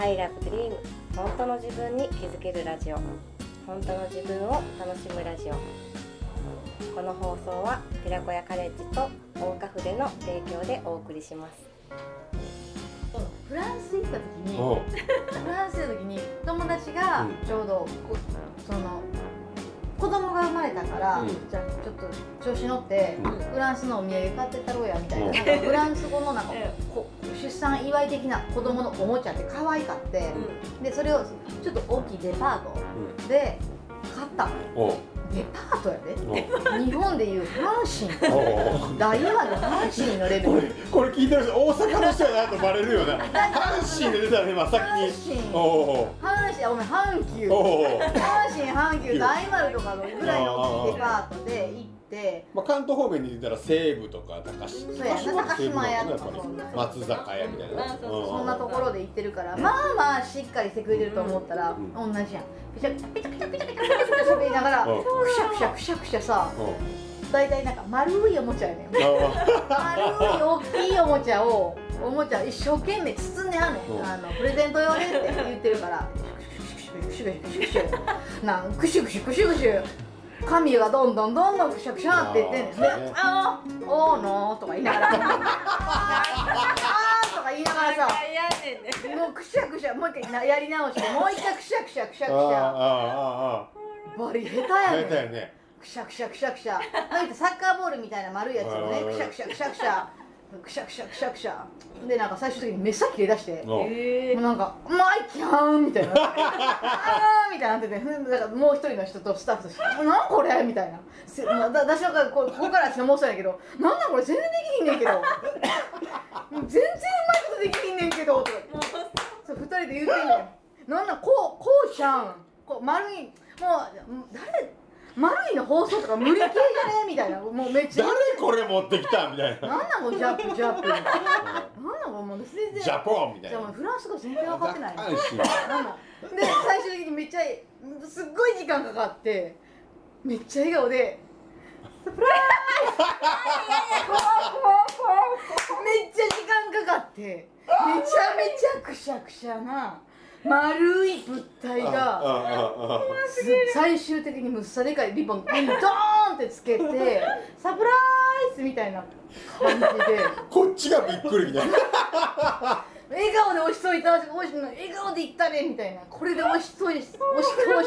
I love dream 本当の自分に気づけるラジオ。本当の自分を楽しむラジオ。この放送は寺子屋カレッジと大岡筆の提供でお送りします。フランス行った時にフランス行った時に友達がうん。ちょうどこその子供が生まれたから、うん。じゃあちょっと調子乗って、うん。フランスのお土産買ってったろうやみたいな,、うん。なんかフランス語のなんか、こ出産祝い的な子供のおもちゃって可愛かって、でそれをちょっと大きいデパートうん。で買ったの。おう。デパートやで。おう。日本でいう阪神おう。大和の阪神のレベこれルこれ聞いてる人大阪の人やなとバレるよな。阪神で出たね今先に。阪神おう。阪神あごめん阪急おう。おう阪神阪急大丸とかのぐらいの大きいデパートで行って、まあ、関東方面に出たら西武とか高島高島屋とか松坂屋みたいな、そん。なところで行ってるから、まあまあしっかりしてくれてると思ったら、同じやん。ピチャピチャピチャピチャピチャピチャ喋りながら、くしゃくしゃくしゃくしゃさ、たいなんか丸いおもちゃやねん丸い大きいおもちゃをおもちゃ一生懸命包んではんねん、あのプレゼント用ねって言ってるから。クシュクシュクシュクシュなんクシュクシュクシュクシュ髪がどんどんどんどんクシャクシャって言ってんねあーね「あーおーのー」とか言いながら「あー」とか言いながらさもうくしゃくしゃもう一回なやり直してもう一回くしゃくしゃくしゃくしああゃあああバリ下手あやねん。下手やねくしゃくしゃくしゃくしゃ。なんかサッカーボールみたいな丸いやつをねうんくしゃくしゃくしゃくしゃくしゃくしゃくしゃくしゃ。でなんか最終的に目先で出して。もおう。えうなんか「マイキャーン」みたいな「あー」みたいになっててふんだからもう一人の人とスタッフとして「なんこれ?」みたいな。私のからこここからしか申し訳ないけど「なんなんこれ全然できひんねんけど。全然うまいことできひんねんけど」とかそう二人で言うてんねん。なんなんこうこうじゃんこう丸いもう誰丸いの放送とか無理系じゃねみたいな。もうめっちゃ誰これ持ってきたみたいな。なんなんもうジャップジャップなんなんもうもう全然ジャポンみたいな。じゃあもうフランス語全然分かってない。なんで最終的にめっちゃすっごい時間かかってめっちゃ笑顔で「サプライズ!」めっちゃ時間かかってめちゃめちゃくしゃくしゃな丸い物体あが最終的にむっさでかいリボンにドーンってつけてサプライズみたいな感じで。こっちがびっくりみたいな。笑顔で押しといた押し笑顔でいったねみたいな。これで押しとい押し通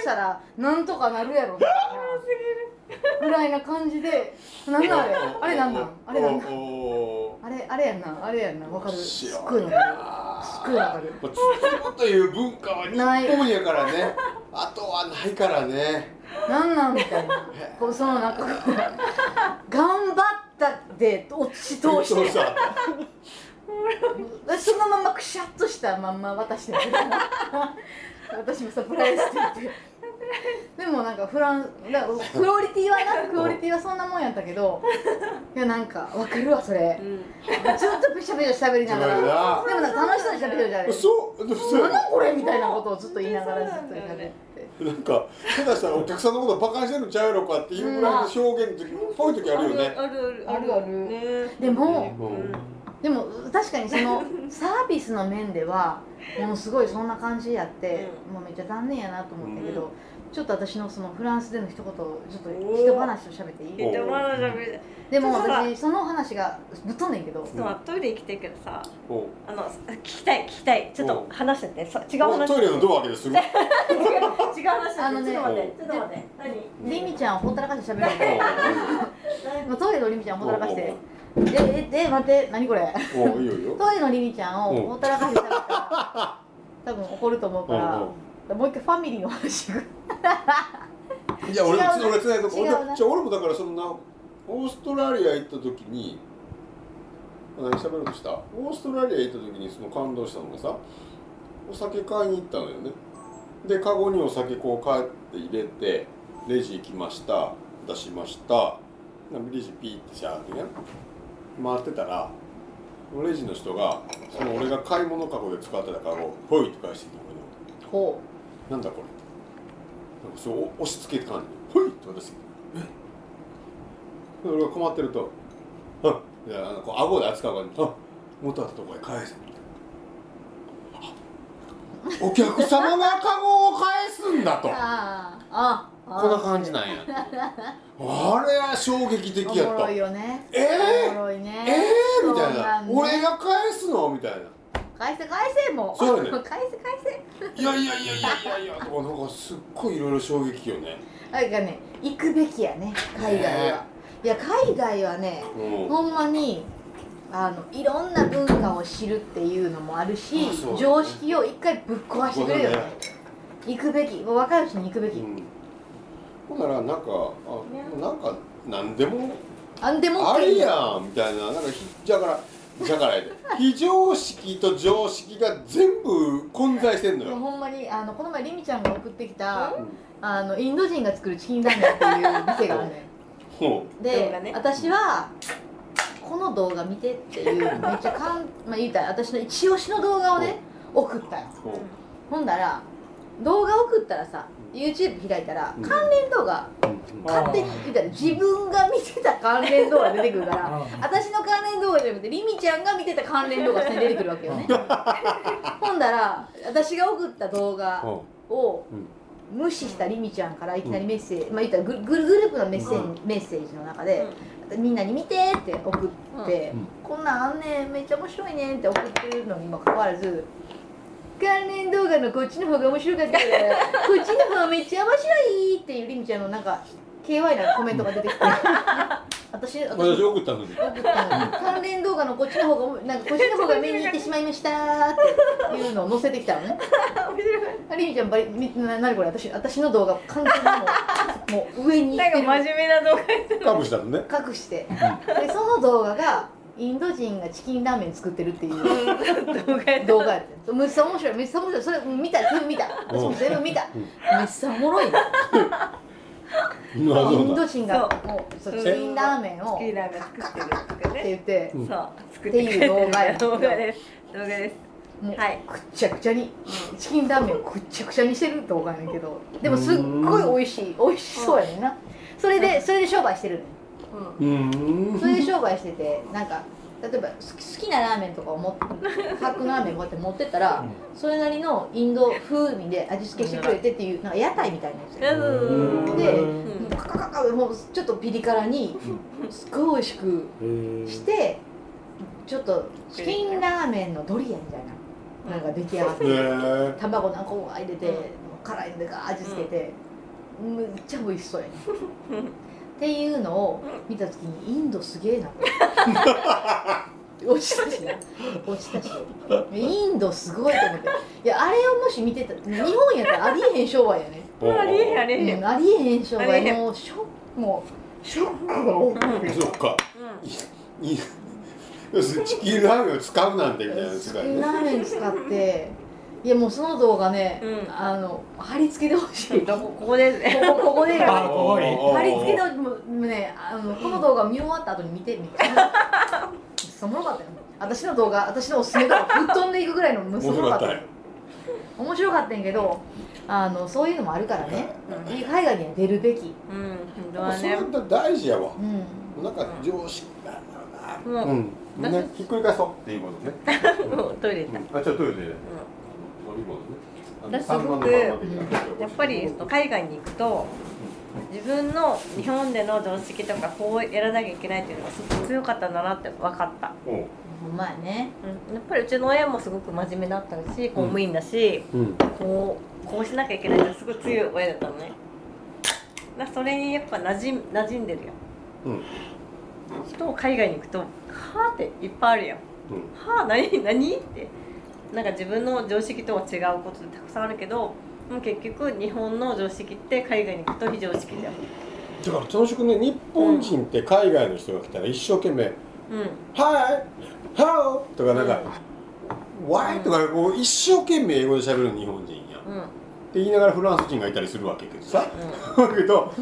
したらなんとかなるやろみたいな。ぐらいな感じで。なんなんあれ？あれなんなんあれなんなんおおあれあれやんな。あれやんな。わかる。すっごいわかるすっごいわかる。もう包むという文化は日本やからね。あとはないからね。なんなんみたいな。こうそのなんかこう頑張ったで落ち通して。そのままくしゃっとしたまんま渡してる。私もサプライズって言ってでもなんかフランだクオリティはなクオリティはそんなもんやったけどいやなんかわかるわそれ。ずっとペシャペシャ喋りながら。でもなんか楽しそうに喋ってるじゃないそうそうなん。だこれみたいなことをずっと言いながらずっと喋って。なんか下手したらお客さんのことバカにしてるんちゃうやろかっていうぐらいの表現の時ぽい時あるよね。あるあるある。ねでもうん。でも確かにそのサービスの面ではものすごいそんな感じやって、もうめっちゃ残念やなと思ったけど、ちょっと私のそのフランスでの一言ちょっと一話を喋っていい？言ってでも私その話がぶっ飛んねんけど。と待ってトイレ行きたいけどさ。あの聞きたい聞きたい。ちょっと話してて。そ違う話トイレのドア開けてする違う違う話あのねちょっと待ってちょっと待って。何？リミちゃんをほったらかして喋るもうトイレのリミちゃんをほったらかして。えええ待って何これ？トイレのリミちゃんをうんほったらかして喋ったら 多分怒ると思うから。うんもう一回ファミリーの話がいや俺俺俺じゃあ俺もだからそんなオーストラリア行った時に何喋ろうとした？オーストラリア行った時にその感動したのがさお酒買いに行ったのよね。でカゴにお酒こう買って入れてレジ行きました。出しました。レジピーってしゃーってね回ってたらレジの人がその俺が買い物カゴで使ってたカゴをポイって返してきて俺にほなんだこれ。なんかそう押し付けた感じ。で「ほい!」って渡して俺が困ってると「あ。いやあのこう顎で扱うからあ。元あったとこへ返せ」あお客様がカゴを返すんだと。う あああこんな感じなんやあれは衝撃的やった。おもろいよね。え？ーおもろいね。え？ー、みたいな。んね俺が返すの？みたいな返せ返せもう。そうよね。返せ返せ。いやいやいやいやいや。いやとかなんかすっごいいろいろ衝撃よね。あれがね行くべきやね海外は、いや海外はねうん。ほんまにあのいろんな文化を知るっていうのもあるし常識を一回ぶっ壊してくれるよね。ね。行くべき。もう若いうちに行くべき、うん。ほんならなんかあなんか何でもあんでもあれやんみたいな。なんかひだからだからやで非常識と常識が全部混在してんのよ、ほんまにあのこの前りみちゃんが送ってきたうん。あのインド人が作るチキンラーメンっていう店があるのよほでね。私はこの動画見てっていうめっちゃかん、まあ、言うたら私の一押しの動画をね送ったよ。ほんだら動画送ったらさ YouTube 開いたらうん。関連動画勝手に言うたら自分が見てた関連動画出てくるから私の関連動画じゃなくてりみちゃんが見てた関連動画が出てくるわけよね。ほんだら私が送った動画ほをうん。無視したりみちゃんからいきなりメッセージ、まあ言ったらグルグルグループのメッセージ,、メッセージの中で、みんなに見てって送って、うん。こんなんあんねんめっちゃ面白いねんって送ってるのにもかかわらず関連動画のこっちの方が面白かったこっちの方めっちゃ面白いっていうりみちゃんのなんか KY なコメントが出てきて。私私。私送ったのに。関連動画のこっちの方がなんかこっちの方が目に行ってしまいましたっていうのを載せてきたのね。ありみちゃんバリみななにこれ？私私の動画完全にもうもう上に行なんかってる真面目な動画。隠したのね。隠して。でその動画がインド人がチキンラーメン作ってるっていう動画や動画やってめっちゃ面白いめっちゃ面白いそれ見た全部見た私も全部見たうん。めっちゃおもろいのインド人がもうそううん。チキンラーメンをっチキンラーメン作ってるとかてね言ってうん。そう。作動画や動画です。動画です。もうはい。くっちゃくちゃにチキンラーメンをくっちゃくちゃにしてる動画やねんけど。でもすっごい美味しい。美味しそうやねんな。それでそれで商売してるねんうん。それで商売しててなんか例えば好き好きなラーメンとかを持ってパックのラーメンこうやって持ってったらそれなりのインド風味で味付けしてくれてっていうなんか屋台みたいなやつようん。でうん。カカカカもうちょっとピリ辛にすごい美味しくしてちょっとチキンラーメンのドリアみたいななんか出来上がってへえ卵何個も入れて、もう辛いのでガーッ味付けて、めっちゃ美味しそうやねっていうのを見た時にインドすげえな。落ちたしな落ちたし。インドすごいと思って。いやあれをもし見てた日本やったらありえへん商売やね、ありえへんありえへん。うん、ありえへん商売もうショックも。うショックが多くてそっか。いい 要するにチキンラーメンを使うなんてみたいなチ世界ね。キンラーメン使っていやもうその動画ね、うん。あの貼り付けてほしい。どこここで。すねここここで貼り付けてほしい。もうねあのこの動画見終わった後に見てみたいなおもろかったよ。私の動画私のおすすめ動画吹っ飛んでいくぐらいのむす面ごかったたよ白かっよ。面白かったんやけどあのそういうのもあるからね。海外には出るべき。うん。本当はねそれって大事やわうんなんか常識なんだろうなもううん。みんなひっくり返そうっていうことねもうトイレ行ったあちょっとトイレで飲み物ね私すごくやっぱり海外に行くと自分の日本での常識とかこうやらなきゃいけないっていうのがすごく強かったんだなって分かった、ほんまやね。うん、やっぱりうちの親もすごく真面目だったし公務員だし、うん。こうこうしなきゃいけないってすごい強い親だったのね。それにやっぱ馴染馴染んでるよ。うん。人海外に行くと「はあ」っていっぱいあるやん。うん。はあ何？何？ってなんか自分の常識とは違うことでたくさんあるけどもう結局日本の常識って海外に行くと非常識だよ。だから楽しくね日本人って海外の人が来たら一生懸命うん「はいハロー」とかなんか、「ワイ!」とかこう一生懸命英語で喋る日本人やん。ってうん言いながらフランス人がいたりするわけけどさ。だけど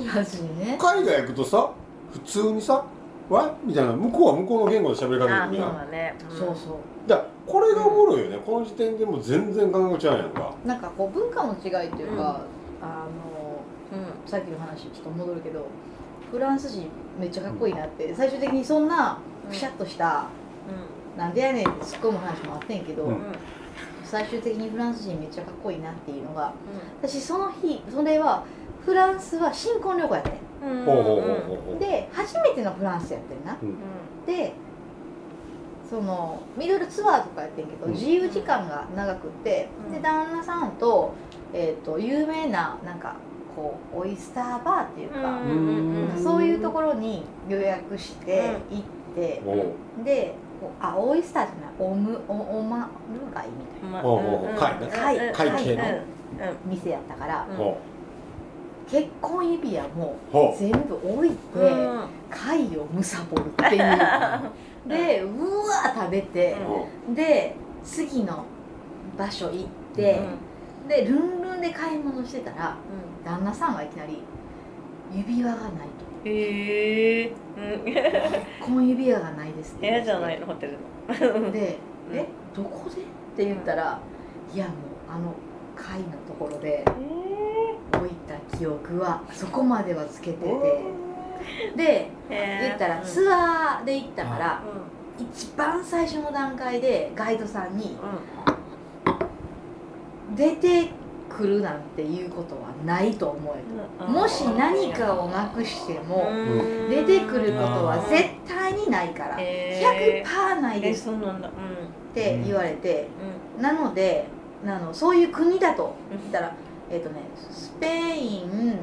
ね。海外行くとさ普通にさ「ワイ!」みたいな向こうは向こうの言語で喋りかけてくるやんだね。そうそう。だからこれがおもろいよね。この時点でもう全然感覚違うやんか。なんかこう文化の違いというか、うん。あのうんさっきの話ちょっと戻るけどフランス人めっちゃかっこいいなって最終的にそんなくしゃっとした、なんでやねんって突っ込む話もあってんけど、うん。うん最終的にフランス人めっちゃかっこいいなっていうのが私その日それはフランスは新婚旅行やってうんで初めてのフランスやってんな。うん。でそのいろいろツアーとかやってんけど、うん。自由時間が長くって、うん。で旦那さんと,、えー、と有名ななんかこうオイスターバーっていうか、うんそういうところに予約して行って、でこうあオイスターじゃないオムオオマルガイみたいな。貝ね。貝貝系の店やったから、う。んほ結婚指輪も全部置いて、うん。貝をむさぼるっていう。でうわ食べてで次の場所行って、でルンルンで買い物してたら旦那さんがいきなり指輪がないへえうん。と結婚指輪がないですって。部屋じゃないの？ホテルの。で「う んえどこで?」って言ったら「いやもうあの貝のところで置いた記憶はそこまではつけてて」で言ったらツアーで行ったから一番最初の段階でガイドさんに出てくるなんていうことはないと思えともし何かをなくしても出てくることは絶対にないから100%ないえです。そうなんだ。って言われてうん。なのであのそういう国だと言ったらえっ、とねスペイン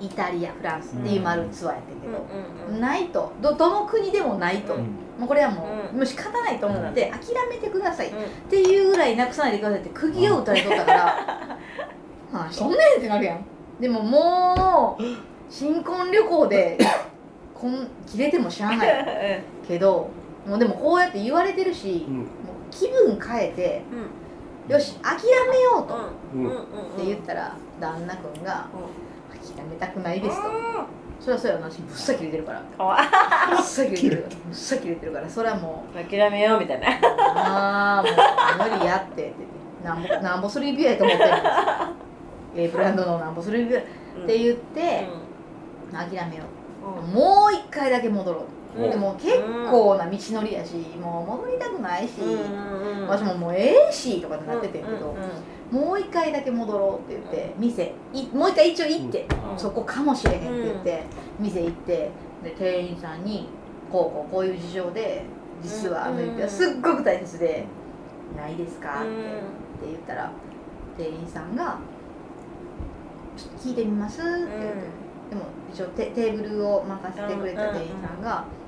イタリアフランスっていう丸ツアーやってんけど、うんないと。どどの国でもないと、うん。もうこれはもう,、うん。もう仕方ないと思って、諦めてください。っうん。ていうぐらいなくさないでくださいって釘を打たれとったから、は あ、そんねんってなるやん。でももう新婚旅行で こん切れてもしゃあない。けどもうでもこうやって言われてるし、うん。もう気分変えてよし諦めようと。っうん。て言ったら旦那君が「諦めたくないです」と。それはそうやな私ぶっさ切れてるから。ぶっさ切れてるぶっさ切れてるから。それはもう諦めようみたいな。ああもう無理やって。ってなんぼなんぼする指輪やと思ってるんです。ええブランドのなんぼする指輪って言って、諦めよう。もう一回だけ戻ろう、うん。でも結構な道のりやしもう戻りたくないし、私ももうええしとかってなっててんけど、もう一回だけ戻ろうって言って店いもう一回一応行って、うん。そこかもしれへんって言って、店行ってで店員さんにこうこうこういう事情で実はあの指輪すっごく大切で「ないですか?」って言ったら店員さんが「ちょっと聞いてみます?」って言って、でも一応テテーブルを任せてくれた店員さんが「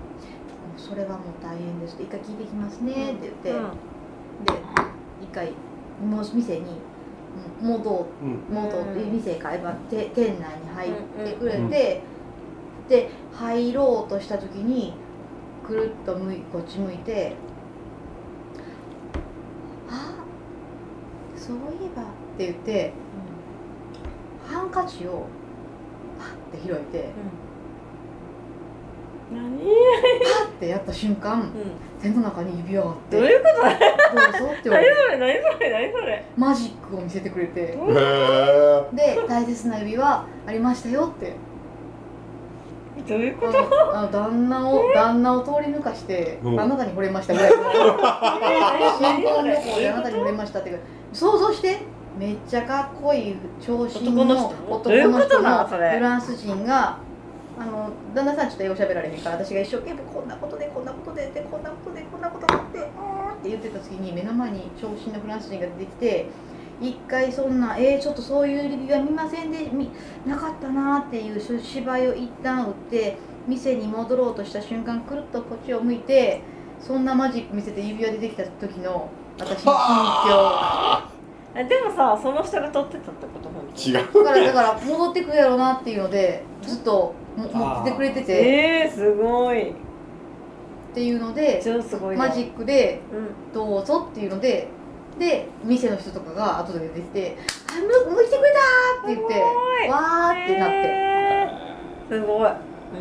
それはもう大変です」一回聞いてきますね」って言って、で一回もう店に戻って。うん元うん。店からばて店内に入ってくれて、うん。で入ろうとした時にくるっと向いこっち向いて「あそういえば」って言ってハンカチをパッて開いて。何パッてやった瞬間手の中に指輪があって「どういうこと？だどうぞ」って言わ何れてそれ？何それ？何それ？マジックを見せてくれてで大切な指輪ありましたよって。どういうこあとのあの旦那を旦那を通り抜かして、うん。あなたに惚れましたぐらい。の新婚旅行であなたに惚れまましたっていう想像してめっちゃかっこいい長身男の男の人のフランス人があの旦那さんちょっと英語喋られへんから私が一生懸命こんなことでこんなことででこんなことでこんなことがあってうんって言ってた時に目の前に長身のフランス人が出てきて一回そんなえー、ちょっとそういう指輪見ませんでみなかったなっていう芝居を一旦打って店に戻ろうとした瞬間くるっとこっちを向いてそんなマジック見せて指輪出てきた時の私の心えでもさその人が撮ってたってこと？違う。境だからだから戻ってくるやろうなっていうのでずっとも持っててくれてて。えー、すごい。っていうので超すごいねマジックでうん。どうぞっていうのでで店の人とかが後で出てきて「あむ向いてくれた!」って言ってわーってなって。へーすごい。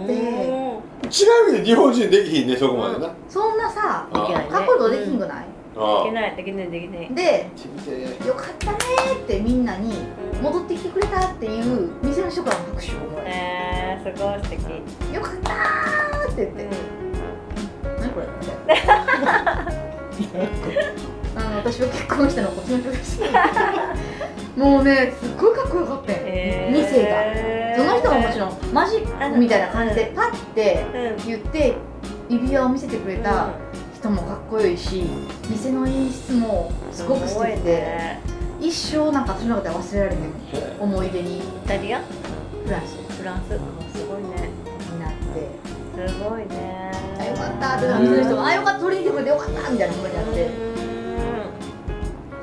でうん。違う意味で日本人できひんねそこまでな、そんなさあできないね角度できんくない、あできないできないできないで見て「よかったね」ってみんなに戻ってきてくれたっていう店の人からの拍手をもらええー、すごい素敵よかったーって言って。う「何これ?」みたいなあの私は結婚したのこっちの人ですもうねすっごいかっこよかったよ、えー。店が。その人ももちろんマジックみたいな感じでパッてうん。言って指輪を見せてくれた人もかっこよいし店の演出もすごく素敵で、ね。一生なんか私の中では忘れられへん。思い出に。イタリア？フランス。フランス？あすごいね。になって。すごいね。あよかったってなってる人があよかった取り入れてくれてよかったみたいな思いになって。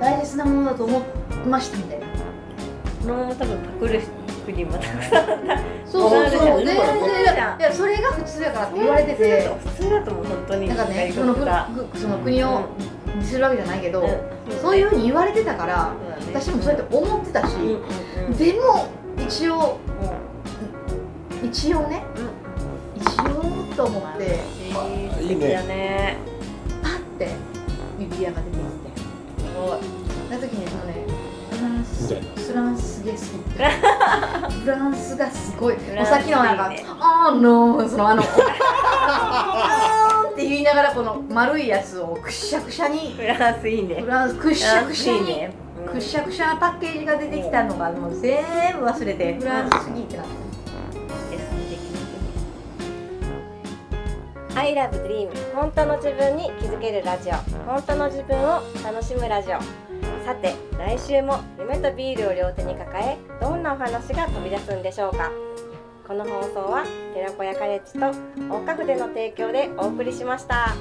大切なものだと思いましたみたいな。このまま多分パクる国もたくさんそうそう。そう全然いやそれが普通やからって言われてて。普通だと思う。本当になんかねそのその国をにするわけじゃないけど、うん。そういうふうに言われてたから私もそうやって思ってたし、でも一応うん。一応ね一応と思ってあいいね素敵だね。パッて指輪が出てきて。すごい。その時にそのねみたいフランスすげえ好きってフランスがすごい。もうランスさっきのなんかいいね「あーのー」そのあの「あーん」って言いながらこの丸いやつをくしゃくしゃに。フランスいいね。フランスくしゃくしゃに。フランスいいね。くしゃくしゃなパッケージが出てきたのがもう全部忘れて。フランスすぎってなってうん I love dream 本当の自分に気づけるラジオ。本当の自分を楽しむラジオさて来週も夢とビールを両手に抱えどんなお話が飛び出すんでしょうか？この放送は寺子屋カレッジと大花筆の提供でお送りしました。